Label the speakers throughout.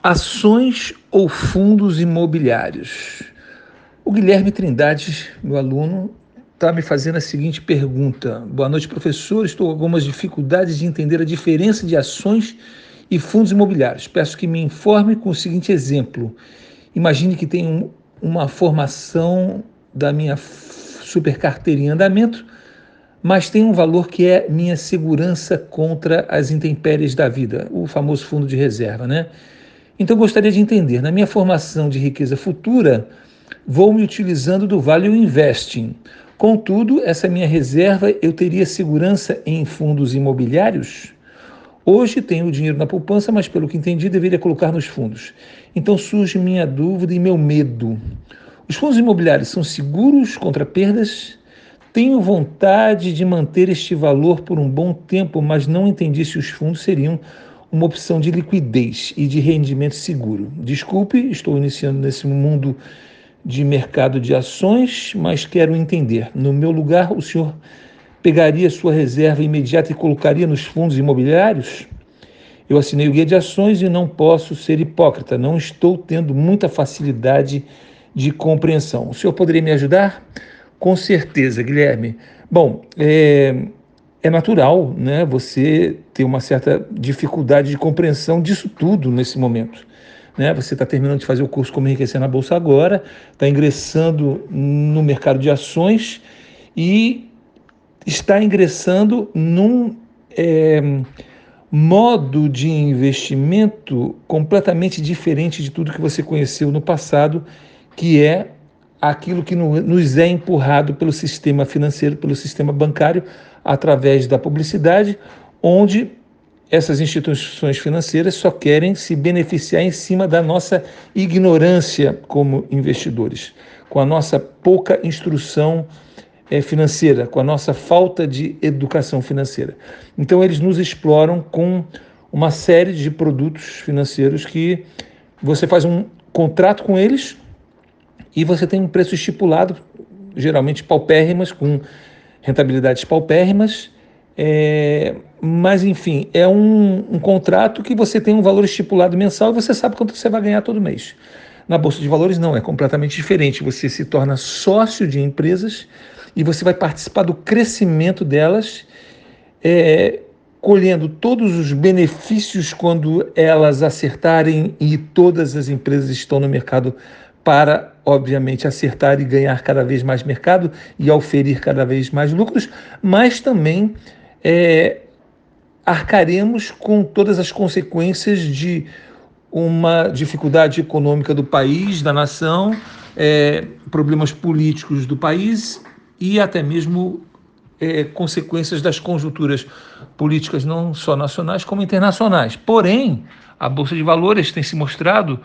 Speaker 1: Ações ou fundos imobiliários? O Guilherme Trindade, meu aluno, está me fazendo a seguinte pergunta. Boa noite, professor. Estou com algumas dificuldades de entender a diferença de ações e fundos imobiliários. Peço que me informe com o seguinte exemplo. Imagine que tem uma formação da minha super carteira em andamento, mas tem um valor que é minha segurança contra as intempéries da vida, o famoso fundo de reserva, né? Então gostaria de entender, na minha formação de riqueza futura, vou me utilizando do Value Investing. Contudo, essa minha reserva eu teria segurança em fundos imobiliários? Hoje tenho o dinheiro na poupança, mas pelo que entendi, deveria colocar nos fundos. Então surge minha dúvida e meu medo. Os fundos imobiliários são seguros contra perdas? Tenho vontade de manter este valor por um bom tempo, mas não entendi se os fundos seriam uma opção de liquidez e de rendimento seguro. Desculpe, estou iniciando nesse mundo de mercado de ações, mas quero entender. No meu lugar, o senhor pegaria sua reserva imediata e colocaria nos fundos imobiliários? Eu assinei o guia de ações e não posso ser hipócrita, não estou tendo muita facilidade de compreensão. O senhor poderia me ajudar? Com certeza, Guilherme. Bom, é, é natural né, você ter uma certa dificuldade de compreensão disso tudo nesse momento. Né? Você está terminando de fazer o curso Como Enriquecer na Bolsa agora, está ingressando no mercado de ações e está ingressando num é, modo de investimento completamente diferente de tudo que você conheceu no passado, que é aquilo que nos é empurrado pelo sistema financeiro, pelo sistema bancário, através da publicidade, onde essas instituições financeiras só querem se beneficiar em cima da nossa ignorância como investidores, com a nossa pouca instrução é, financeira, com a nossa falta de educação financeira. Então, eles nos exploram com uma série de produtos financeiros que você faz um contrato com eles e você tem um preço estipulado, geralmente paupérrimas, com rentabilidades paupérrimas. É, mas, enfim, é um, um, contrato que você tem um valor estipulado mensal e você sabe quanto você vai ganhar todo mês. Na Bolsa de Valores, não, é completamente diferente. Você se torna sócio de empresas e você vai participar do crescimento delas, é, colhendo todos os benefícios quando elas acertarem e todas as empresas estão no mercado para, obviamente, acertar e ganhar cada vez mais mercado e oferir cada vez mais lucros, mas também é, arcaremos com todas as consequências de uma dificuldade econômica do país, da nação, é, problemas políticos do país e até mesmo é, consequências das conjunturas políticas não só nacionais como internacionais. Porém, a Bolsa de Valores tem se mostrado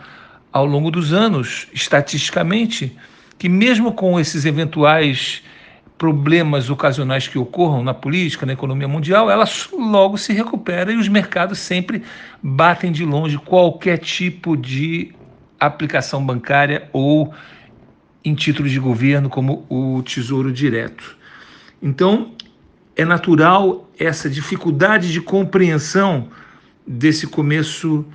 Speaker 1: ao longo dos anos, estatisticamente, que mesmo com esses eventuais problemas ocasionais que ocorram na política, na economia mundial, ela logo se recupera e os mercados sempre batem de longe qualquer tipo de aplicação bancária ou em títulos de governo, como o Tesouro Direto. Então, é natural essa dificuldade de compreensão desse começo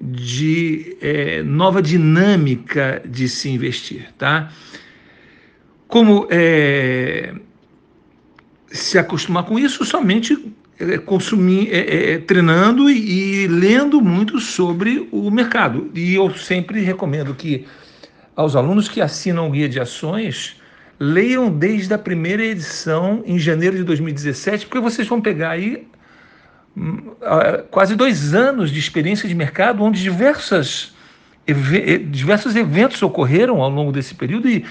Speaker 1: de é, nova dinâmica de se investir, tá? Como é, se acostumar com isso somente é, consumir, é, é, treinando e, e lendo muito sobre o mercado. E eu sempre recomendo que aos alunos que assinam o guia de ações leiam desde a primeira edição em janeiro de 2017, porque vocês vão pegar aí quase dois anos de experiência de mercado, onde diversas, diversos eventos ocorreram ao longo desse período e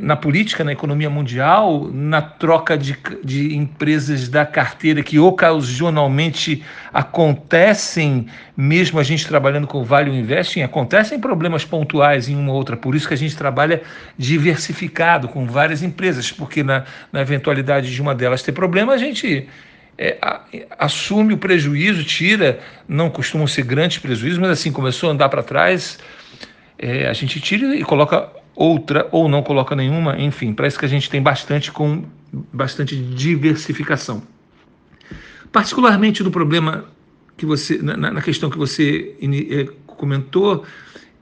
Speaker 1: na política, na economia mundial, na troca de, de empresas da carteira que ocasionalmente acontecem, mesmo a gente trabalhando com Vale Investing, acontecem problemas pontuais em uma ou outra, por isso que a gente trabalha diversificado com várias empresas, porque na, na eventualidade de uma delas ter problema, a gente é, assume o prejuízo, tira, não costumam ser grandes prejuízos, mas assim, começou a andar para trás, é, a gente tira e coloca outra ou não coloca nenhuma, enfim, parece que a gente tem bastante com bastante diversificação. Particularmente no problema que você, na, na questão que você é, comentou,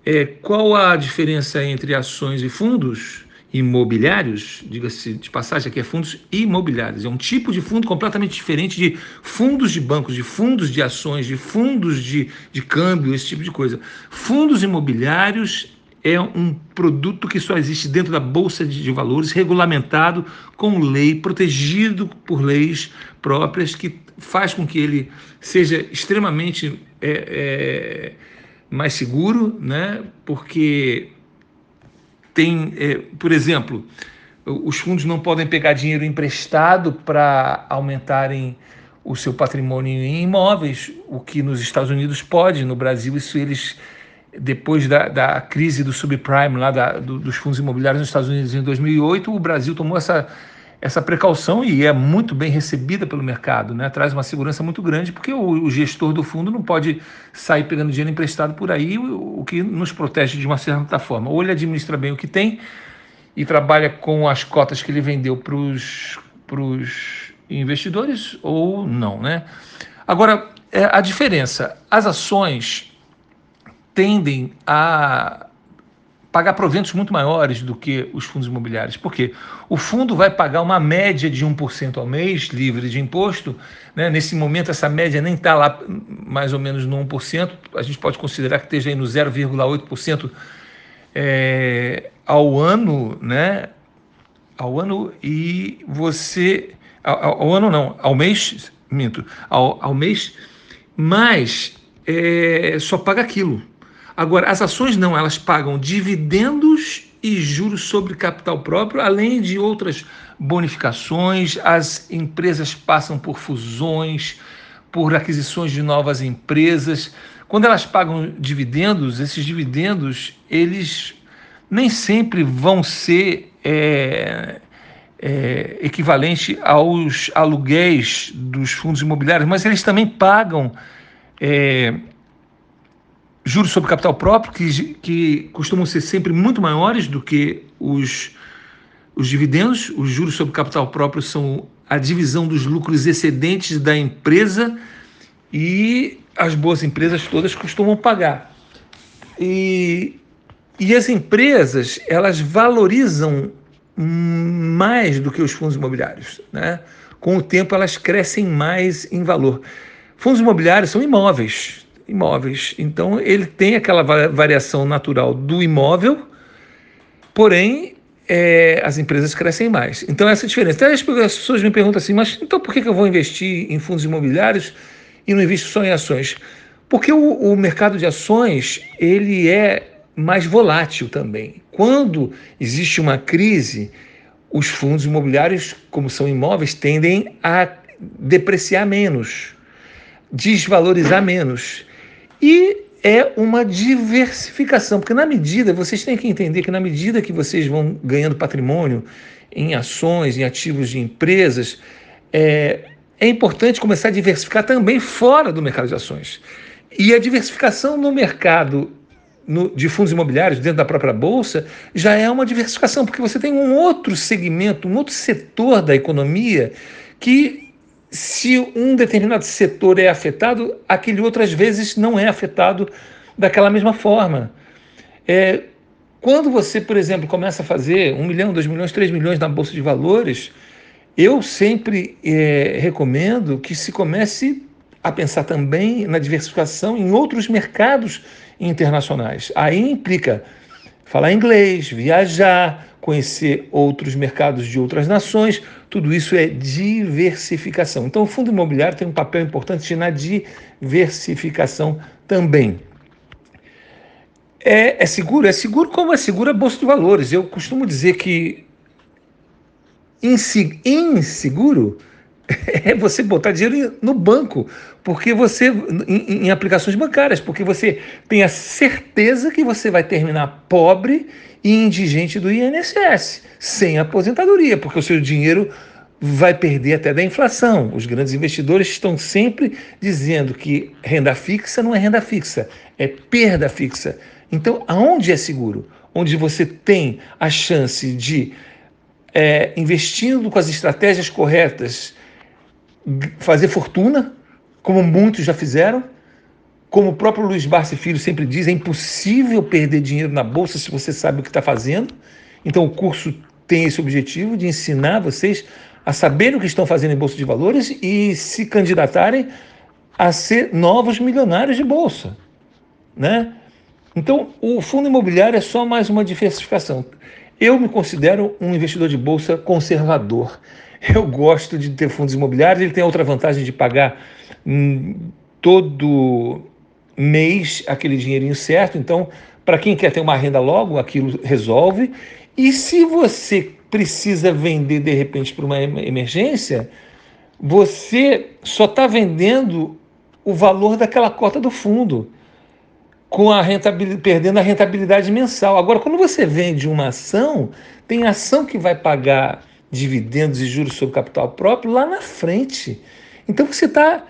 Speaker 1: é, qual a diferença entre ações e fundos imobiliários? Diga-se de passagem, aqui é fundos imobiliários. É um tipo de fundo completamente diferente de fundos de bancos, de fundos de ações, de fundos de, de câmbio, esse tipo de coisa. Fundos imobiliários é um produto que só existe dentro da Bolsa de Valores, regulamentado com lei, protegido por leis próprias, que faz com que ele seja extremamente é, é, mais seguro, né? porque tem, é, por exemplo, os fundos não podem pegar dinheiro emprestado para aumentarem o seu patrimônio em imóveis, o que nos Estados Unidos pode, no Brasil isso eles depois da, da crise do subprime lá da, do, dos fundos imobiliários nos Estados Unidos em 2008, o Brasil tomou essa, essa precaução e é muito bem recebida pelo mercado, né? traz uma segurança muito grande, porque o, o gestor do fundo não pode sair pegando dinheiro emprestado por aí, o, o, que nos protege de uma certa forma. Ou ele administra bem o que tem e trabalha com as cotas que ele vendeu para os investidores, ou não. Né? Agora, é, a diferença, as ações tendem a pagar proventos muito maiores do que os fundos imobiliários. Por quê? O fundo vai pagar uma média de 1% ao mês, livre de imposto. Né? Nesse momento, essa média nem está lá mais ou menos no 1%. A gente pode considerar que esteja aí no 0,8% é, ao ano, né? Ao ano e você... Ao, ao, ano não, ao mês, minto, ao, ao mês, mas é, só paga aquilo. Agora, as ações não, elas pagam dividendos e juros sobre capital próprio, além de outras bonificações. As empresas passam por fusões, por aquisições de novas empresas. Quando elas pagam dividendos, esses dividendos, eles nem sempre vão ser é, é, equivalente aos aluguéis dos fundos imobiliários, mas eles também pagam é, juros sobre capital próprio, que, que costumam ser sempre muito maiores do que os, os dividendos. Os juros sobre capital próprio são a divisão dos lucros excedentes da empresa e as boas empresas todas costumam pagar. E, e as empresas, elas valorizam mais do que os fundos imobiliários. Né? Com o tempo, elas crescem mais em valor. Fundos imobiliários são imóveis, imóveis. Então, ele tem aquela variação natural do imóvel, porém, é, as empresas crescem mais. Então, essa é a diferença. Então, as pessoas me perguntam assim, mas então por que eu vou investir em fundos imobiliários e não invisto só em ações? Porque o, o mercado de ações, ele é mais volátil também. Quando existe uma crise, os fundos imobiliários, como são imóveis, tendem a depreciar menos, desvalorizar menos. E é uma diversificação, porque na medida, vocês têm que entender que na medida que vocês vão ganhando patrimônio em ações, em ativos de empresas, é, é importante começar a diversificar também fora do mercado de ações. E a diversificação no mercado no, de fundos imobiliários dentro da própria bolsa já é uma diversificação, porque você tem um outro segmento, um outro setor da economia que se um determinado setor é afetado, aquele outro às vezes não é afetado daquela mesma forma. É, quando você, por exemplo, começa a fazer um milhão, dois milhões, três milhões na Bolsa de Valores, eu sempre é, recomendo que se comece a pensar também na diversificação em outros mercados internacionais. Aí implica falar inglês, viajar, conhecer outros mercados de outras nações, tudo isso é diversificação. Então, o fundo imobiliário tem um papel importante na diversificação também. É, é seguro? É seguro como é seguro a Bolsa de Valores. Eu costumo dizer que inseguro é você botar dinheiro no banco, porque você em, em, aplicações bancárias, porque você tem a certeza que você vai terminar pobre e indigente do INSS, sem aposentadoria, porque o seu dinheiro vai perder até da inflação. Os grandes investidores estão sempre dizendo que renda fixa não é renda fixa, é perda fixa. Então, aonde é seguro? Onde você tem a chance de, é, investindo com as estratégias corretas, fazer fortuna, como muitos já fizeram, Como o próprio Luiz Barsi Filho sempre diz, é impossível perder dinheiro na bolsa se você sabe o que está fazendo. Então o curso tem esse objetivo de ensinar vocês a saberem o que estão fazendo em bolsa de valores e se candidatarem a ser novos milionários de bolsa, né? Então, o fundo imobiliário é só mais uma diversificação. Eu me considero um investidor de bolsa conservador. Eu gosto de ter fundos imobiliários, ele tem outra vantagem de pagar hum, todo mês aquele dinheirinho certo. Então, para quem quer ter uma renda logo, aquilo resolve. E se você precisa vender de repente para uma emergência, você só está vendendo o valor daquela cota do fundo, com a rentabilidade, perdendo a rentabilidade mensal. Agora, quando você vende uma ação, tem ação que vai pagar dividendos e juros sobre capital próprio lá na frente. Então você está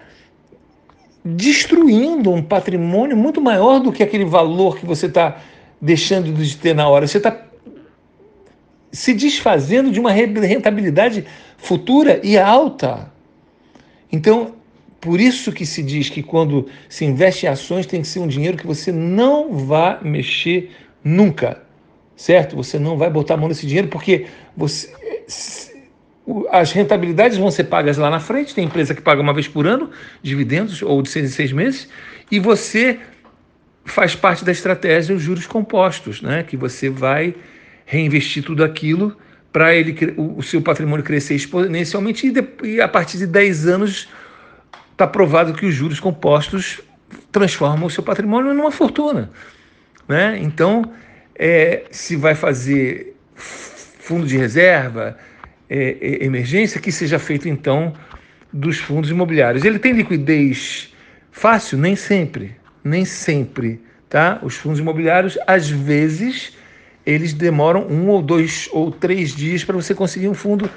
Speaker 1: destruindo um patrimônio muito maior do que aquele valor que você está deixando de ter na hora. Você está se desfazendo de uma rentabilidade futura e alta. Então, por isso que se diz que quando se investe em ações tem que ser um dinheiro que você não vai mexer nunca, certo? Você não vai botar a mão nesse dinheiro porque você, as rentabilidades vão ser pagas lá na frente. Tem empresa que paga uma vez por ano, dividendos, ou de seis em seis meses, e você faz parte da estratégia os juros compostos, né? Que você vai reinvestir tudo aquilo para ele o, seu patrimônio crescer exponencialmente e, de, e a partir de 10 anos está provado que os juros compostos transformam o seu patrimônio numa fortuna. Né? Então, é, se vai fazer fundo de reserva, é, é, emergência, que seja feito então dos fundos imobiliários. Ele tem liquidez fácil? Nem sempre. Nem sempre. Tá? Os fundos imobiliários, às vezes, eles demoram um ou dois ou três dias para você conseguir um fundo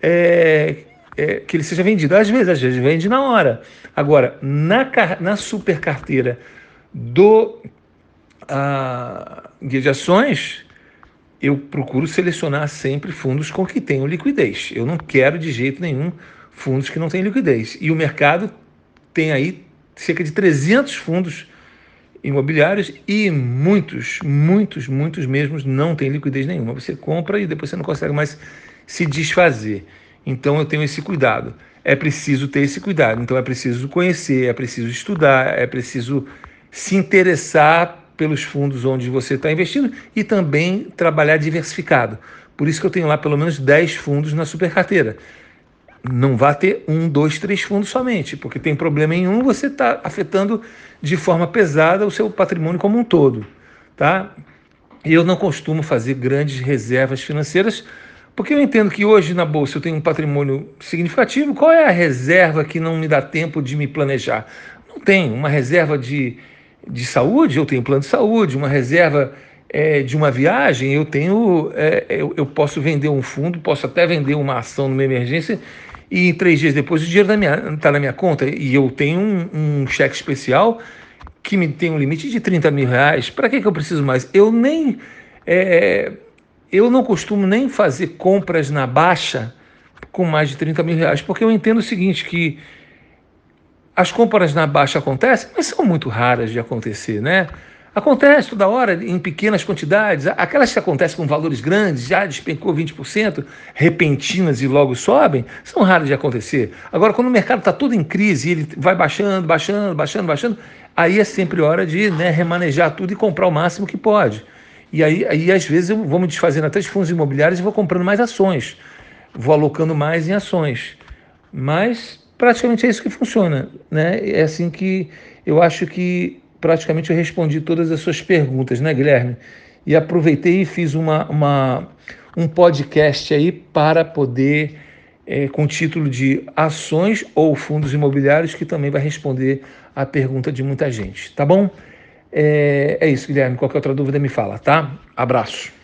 Speaker 1: é, é, que ele seja vendido. Às vezes, às vezes vende na hora. Agora, na, na super carteira do guia de ações, eu procuro selecionar sempre fundos com que tenham liquidez. Eu não quero de jeito nenhum fundos que não têm liquidez. E o mercado tem aí cerca de 300 fundos imobiliários e muitos, muitos, muitos mesmos não têm liquidez nenhuma. Você compra e depois você não consegue mais se desfazer. Então eu tenho esse cuidado. É preciso ter esse cuidado. Então é preciso conhecer, é preciso estudar, é preciso se interessar pelos fundos onde você está investindo e também trabalhar diversificado. Por isso que eu tenho lá pelo menos 10 fundos na super carteira não vá ter um, dois, três fundos somente, porque tem problema em um, você está afetando de forma pesada o seu patrimônio como um todo, tá? Eu não costumo fazer grandes reservas financeiras, porque eu entendo que hoje na bolsa eu tenho um patrimônio significativo. Qual é a reserva que não me dá tempo de me planejar? Não tem. Uma reserva de, de saúde, eu tenho plano de saúde. Uma reserva é, de uma viagem, eu tenho. É, eu, eu posso vender um fundo, posso até vender uma ação numa emergência e três dias depois o dinheiro está na minha conta e eu tenho um, um, cheque especial que me tem um limite de 30 mil reais. Para que, que eu preciso mais? Eu nem. É, eu não costumo nem fazer compras na baixa com mais de 30 mil reais, porque eu entendo o seguinte, que as compras na baixa acontecem, mas são muito raras de acontecer, né? Acontece toda hora, em pequenas quantidades. Aquelas que acontecem com valores grandes, já despencou 20%, repentinas e logo sobem, são raras de acontecer. Agora, quando o mercado está todo em crise ele vai baixando, baixando, baixando, baixando, aí é sempre hora de né, remanejar tudo e comprar o máximo que pode. E aí, aí às vezes, eu vou me desfazendo até de fundos imobiliários e vou comprando mais ações, vou alocando mais em ações. Mas praticamente é isso que funciona. Né? É assim que eu acho que praticamente eu respondi todas as suas perguntas, né, Guilherme? E aproveitei e fiz uma, uma um podcast aí para poder, é, com o título de Ações ou Fundos Imobiliários, que também vai responder a pergunta de muita gente, tá bom? É, é isso, Guilherme. Qualquer outra dúvida me fala, tá? Abraço.